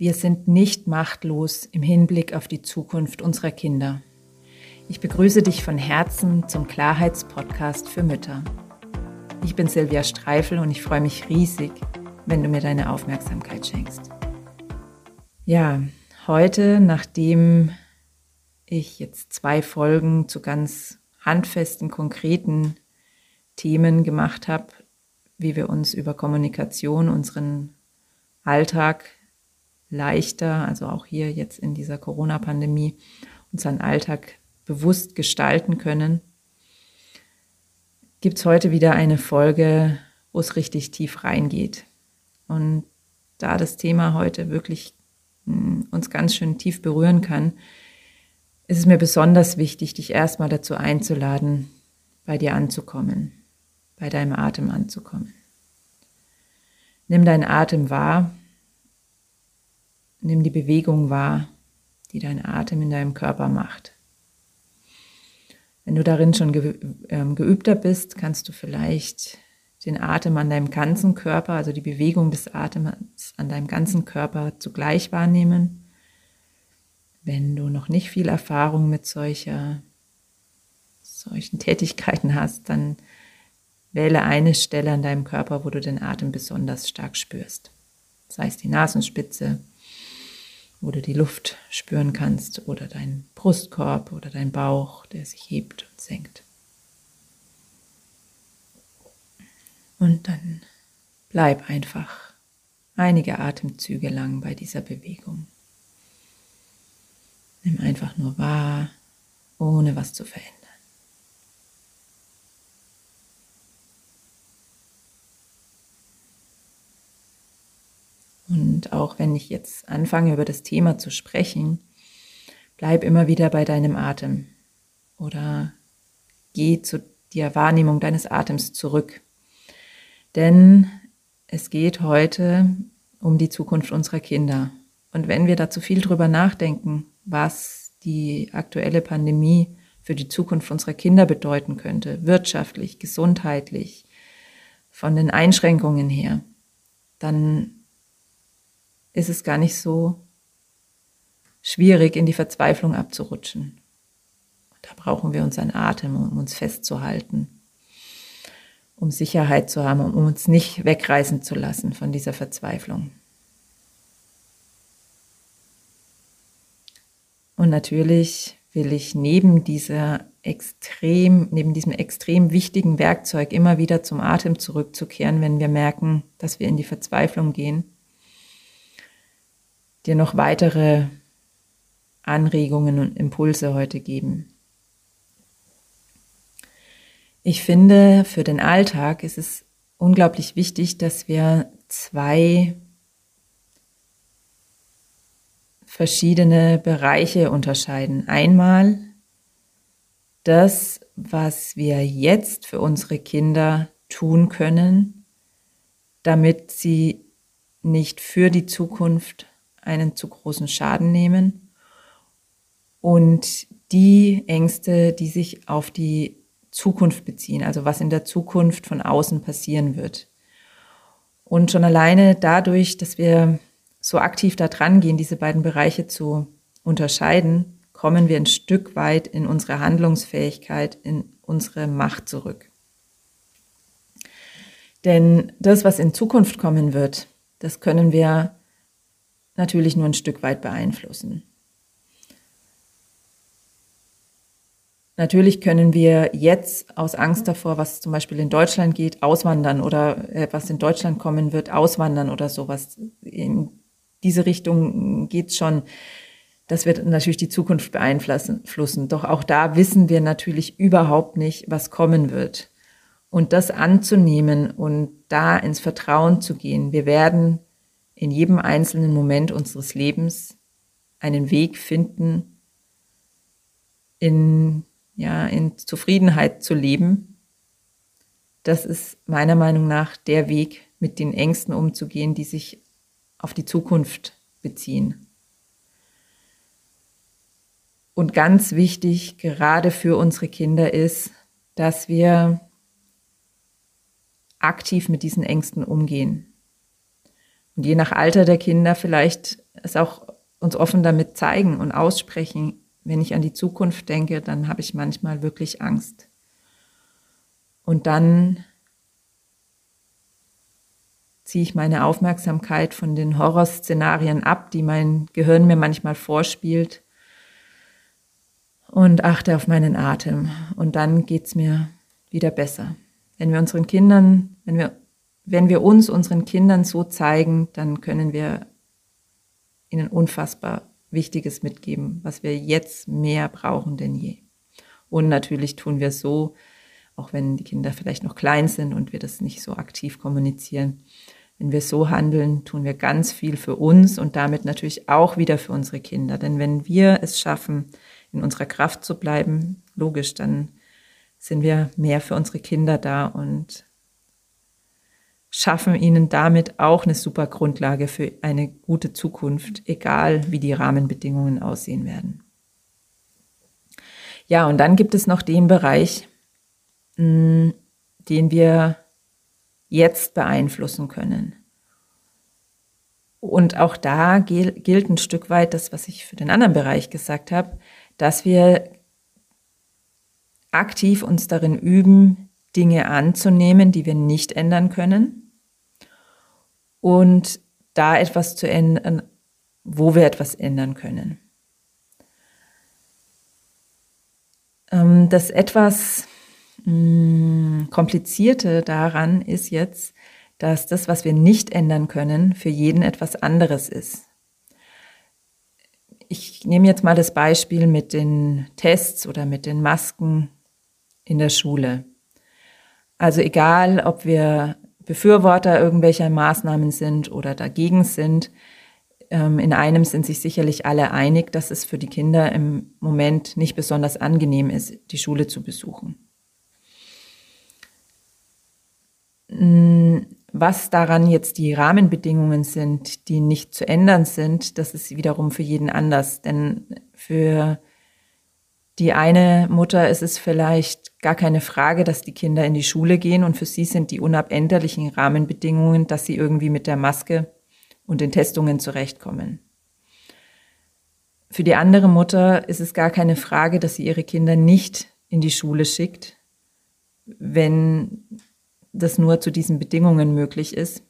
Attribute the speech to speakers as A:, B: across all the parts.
A: Wir sind nicht machtlos im Hinblick auf die Zukunft unserer Kinder. Ich begrüße dich von Herzen zum Klarheitspodcast für Mütter. Ich bin Silvia Streifel und ich freue mich riesig, wenn du mir deine Aufmerksamkeit schenkst. Ja, heute, nachdem ich jetzt zwei Folgen zu ganz handfesten, konkreten Themen gemacht habe, wie wir uns über Kommunikation, unseren Alltag leichter, also auch hier jetzt in dieser Corona-Pandemie, unseren Alltag bewusst gestalten können, gibt es heute wieder eine Folge, wo es richtig tief reingeht. Und da das Thema heute wirklich hm, uns ganz schön tief berühren kann, ist es mir besonders wichtig, dich erstmal dazu einzuladen, bei dir anzukommen, bei deinem Atem anzukommen. Nimm deinen Atem wahr Nimm die Bewegung wahr, die dein Atem in deinem Körper macht. Wenn du darin schon ähm, geübter bist, kannst du vielleicht den Atem an deinem ganzen Körper, also die Bewegung des Atems an deinem ganzen Körper zugleich wahrnehmen. Wenn du noch nicht viel Erfahrung mit solcher, solchen Tätigkeiten hast, dann wähle eine Stelle an deinem Körper, wo du den Atem besonders stark spürst. Sei es die Nasenspitze, wo du die Luft spüren kannst oder dein Brustkorb oder dein Bauch, der sich hebt und senkt. Und dann bleib einfach einige Atemzüge lang bei dieser Bewegung. Nimm einfach nur wahr, ohne was zu verändern. Und auch wenn ich jetzt anfange, über das Thema zu sprechen, bleib immer wieder bei deinem Atem oder geh zu der Wahrnehmung deines Atems zurück. Denn es geht heute um die Zukunft unserer Kinder. Und wenn wir da zu viel drüber nachdenken, was die aktuelle Pandemie für die Zukunft unserer Kinder bedeuten könnte, wirtschaftlich, gesundheitlich, von den Einschränkungen her, dann ist es gar nicht so schwierig, in die Verzweiflung abzurutschen. Da brauchen wir unseren Atem, um uns festzuhalten, um Sicherheit zu haben, um uns nicht wegreißen zu lassen von dieser Verzweiflung. Und natürlich will ich neben dieser extrem, neben diesem extrem wichtigen Werkzeug immer wieder zum Atem zurückzukehren, wenn wir merken, dass wir in die Verzweiflung gehen, dir noch weitere Anregungen und Impulse heute geben. Ich finde, für den Alltag ist es unglaublich wichtig, dass wir zwei verschiedene Bereiche unterscheiden. Einmal das, was wir jetzt für unsere Kinder tun können, damit sie nicht für die Zukunft einen zu großen Schaden nehmen und die Ängste, die sich auf die Zukunft beziehen, also was in der Zukunft von außen passieren wird. Und schon alleine dadurch, dass wir so aktiv da dran gehen, diese beiden Bereiche zu unterscheiden, kommen wir ein Stück weit in unsere Handlungsfähigkeit, in unsere Macht zurück. Denn das, was in Zukunft kommen wird, das können wir natürlich nur ein Stück weit beeinflussen. Natürlich können wir jetzt aus Angst davor, was zum Beispiel in Deutschland geht, auswandern oder äh, was in Deutschland kommen wird, auswandern oder sowas. In diese Richtung geht schon. Das wird natürlich die Zukunft beeinflussen. Doch auch da wissen wir natürlich überhaupt nicht, was kommen wird. Und das anzunehmen und da ins Vertrauen zu gehen. Wir werden in jedem einzelnen Moment unseres Lebens einen Weg finden, in, ja, in Zufriedenheit zu leben. Das ist meiner Meinung nach der Weg, mit den Ängsten umzugehen, die sich auf die Zukunft beziehen. Und ganz wichtig, gerade für unsere Kinder, ist, dass wir aktiv mit diesen Ängsten umgehen. Und je nach Alter der Kinder vielleicht es auch uns offen damit zeigen und aussprechen. Wenn ich an die Zukunft denke, dann habe ich manchmal wirklich Angst. Und dann ziehe ich meine Aufmerksamkeit von den Horrorszenarien ab, die mein Gehirn mir manchmal vorspielt und achte auf meinen Atem. Und dann geht es mir wieder besser. Wenn wir unseren Kindern, wenn wir, wenn wir uns unseren Kindern so zeigen, dann können wir ihnen unfassbar Wichtiges mitgeben, was wir jetzt mehr brauchen denn je. Und natürlich tun wir so, auch wenn die Kinder vielleicht noch klein sind und wir das nicht so aktiv kommunizieren, wenn wir so handeln, tun wir ganz viel für uns und damit natürlich auch wieder für unsere Kinder. Denn wenn wir es schaffen, in unserer Kraft zu bleiben, logisch, dann sind wir mehr für unsere Kinder da und schaffen ihnen damit auch eine super Grundlage für eine gute Zukunft, egal wie die Rahmenbedingungen aussehen werden. Ja, und dann gibt es noch den Bereich, mm, den wir jetzt beeinflussen können. Und auch da gilt ein Stück weit das, was ich für den anderen Bereich gesagt habe, dass wir aktiv uns darin üben, Dinge anzunehmen, die wir nicht ändern können und da etwas zu ändern, wo wir etwas ändern können. Ähm, das etwas Mm, Komplizierte daran ist jetzt, dass das, was wir nicht ändern können, für jeden etwas anderes ist. Ich nehme jetzt mal das Beispiel mit den Tests oder mit den Masken in der Schule. Also egal, ob wir Befürworter irgendwelcher Maßnahmen sind oder dagegen sind, ähm, in einem sind sich sicherlich alle einig, dass es für die Kinder im Moment nicht besonders angenehm ist, die Schule zu besuchen. Was daran jetzt die Rahmenbedingungen sind, die nicht zu ändern sind, das ist wiederum für jeden anders. Denn für die eine Mutter ist es vielleicht gar keine Frage, dass die Kinder in die Schule gehen und für sie sind die unabänderlichen Rahmenbedingungen, dass sie irgendwie mit der Maske und den Testungen zurechtkommen. Für die andere Mutter ist es gar keine Frage, dass sie ihre Kinder nicht in die Schule schickt, wenn das nur zu diesen Bedingungen möglich ist.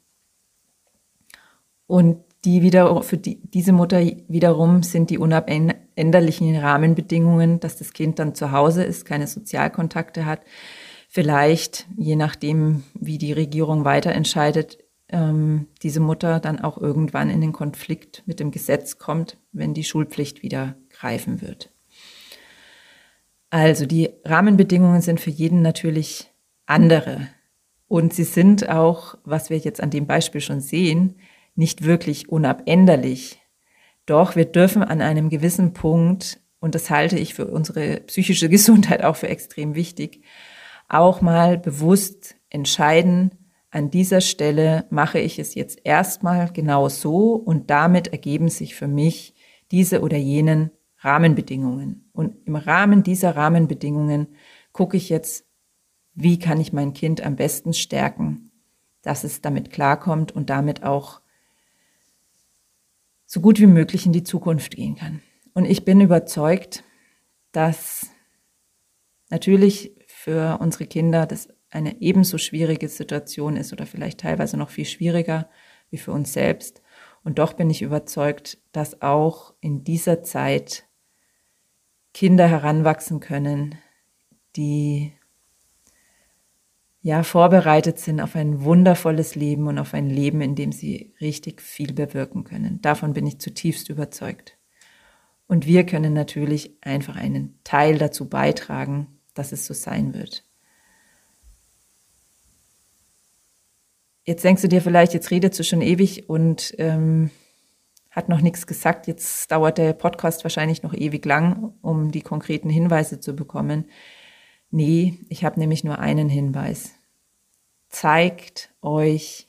A: Und die wieder, für die, diese Mutter wiederum sind die unabänderlichen Rahmenbedingungen, dass das Kind dann zu Hause ist, keine Sozialkontakte hat, vielleicht, je nachdem, wie die Regierung weiter entscheidet, ähm, diese Mutter dann auch irgendwann in den Konflikt mit dem Gesetz kommt, wenn die Schulpflicht wieder greifen wird. Also die Rahmenbedingungen sind für jeden natürlich andere. Und sie sind auch, was wir jetzt an dem Beispiel schon sehen, nicht wirklich unabänderlich. Doch wir dürfen an einem gewissen Punkt, und das halte ich für unsere psychische Gesundheit auch für extrem wichtig, auch mal bewusst entscheiden, an dieser Stelle mache ich es jetzt erstmal genau so und damit ergeben sich für mich diese oder jenen Rahmenbedingungen. Und im Rahmen dieser Rahmenbedingungen gucke ich jetzt, wie kann ich mein Kind am besten stärken, dass es damit klarkommt und damit auch so gut wie möglich in die Zukunft gehen kann. Und ich bin überzeugt, dass natürlich für unsere Kinder das eine ebenso schwierige Situation ist oder vielleicht teilweise noch viel schwieriger wie für uns selbst. Und doch bin ich überzeugt, dass auch in dieser Zeit Kinder heranwachsen können, die ja, vorbereitet sind auf ein wundervolles Leben und auf ein Leben, in dem sie richtig viel bewirken können. Davon bin ich zutiefst überzeugt. Und wir können natürlich einfach einen Teil dazu beitragen, dass es so sein wird. Jetzt denkst du dir vielleicht, jetzt redet sie schon ewig und ähm, hat noch nichts gesagt. Jetzt dauert der Podcast wahrscheinlich noch ewig lang, um die konkreten Hinweise zu bekommen. Nee, ich habe nämlich nur einen Hinweis. Zeigt euch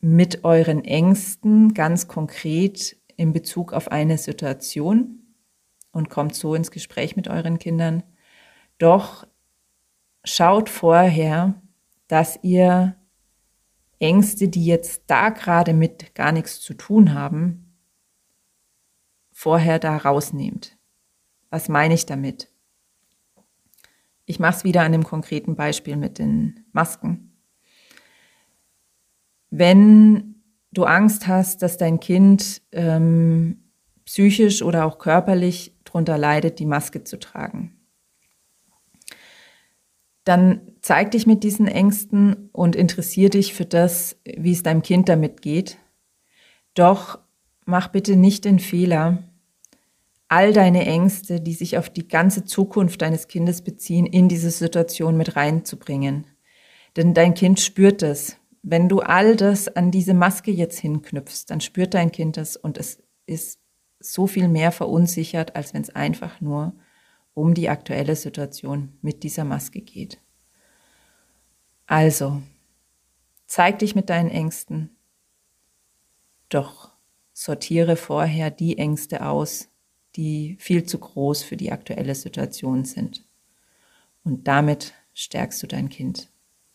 A: mit euren Ängsten ganz konkret in Bezug auf eine Situation und kommt so ins Gespräch mit euren Kindern. Doch schaut vorher, dass ihr Ängste, die jetzt da gerade mit gar nichts zu tun haben, vorher da rausnehmt. Was meine ich damit? Ich mache es wieder an dem konkreten Beispiel mit den Masken. Wenn du Angst hast, dass dein Kind ähm, psychisch oder auch körperlich darunter leidet, die Maske zu tragen, dann zeig dich mit diesen Ängsten und interessier dich für das, wie es deinem Kind damit geht. Doch mach bitte nicht den Fehler, all deine Ängste, die sich auf die ganze Zukunft deines Kindes beziehen, in diese Situation mit reinzubringen. Denn dein Kind spürt es. Wenn du all das an diese Maske jetzt hinknüpfst, dann spürt dein Kind das und es ist so viel mehr verunsichert, als wenn es einfach nur um die aktuelle Situation mit dieser Maske geht. Also, zeig dich mit deinen Ängsten, doch sortiere vorher die Ängste aus, die viel zu groß für die aktuelle Situation sind. Und damit stärkst du dein Kind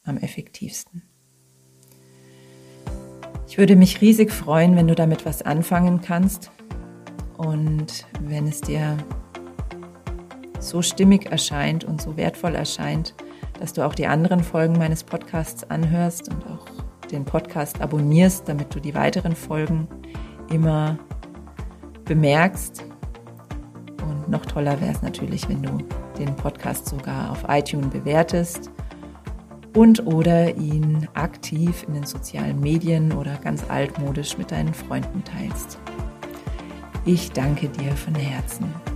A: am effektivsten. Ich würde mich riesig freuen, wenn du damit was anfangen kannst und wenn es dir so stimmig erscheint und so wertvoll erscheint, dass du auch die anderen Folgen meines Podcasts anhörst und auch den Podcast abonnierst, damit du die weiteren Folgen immer bemerkst. Und noch toller wäre es natürlich, wenn du den Podcast sogar auf iTunes bewertest und oder ihn aktiv in den sozialen Medien oder ganz altmodisch mit deinen Freunden teilst. Ich danke dir von Herzen.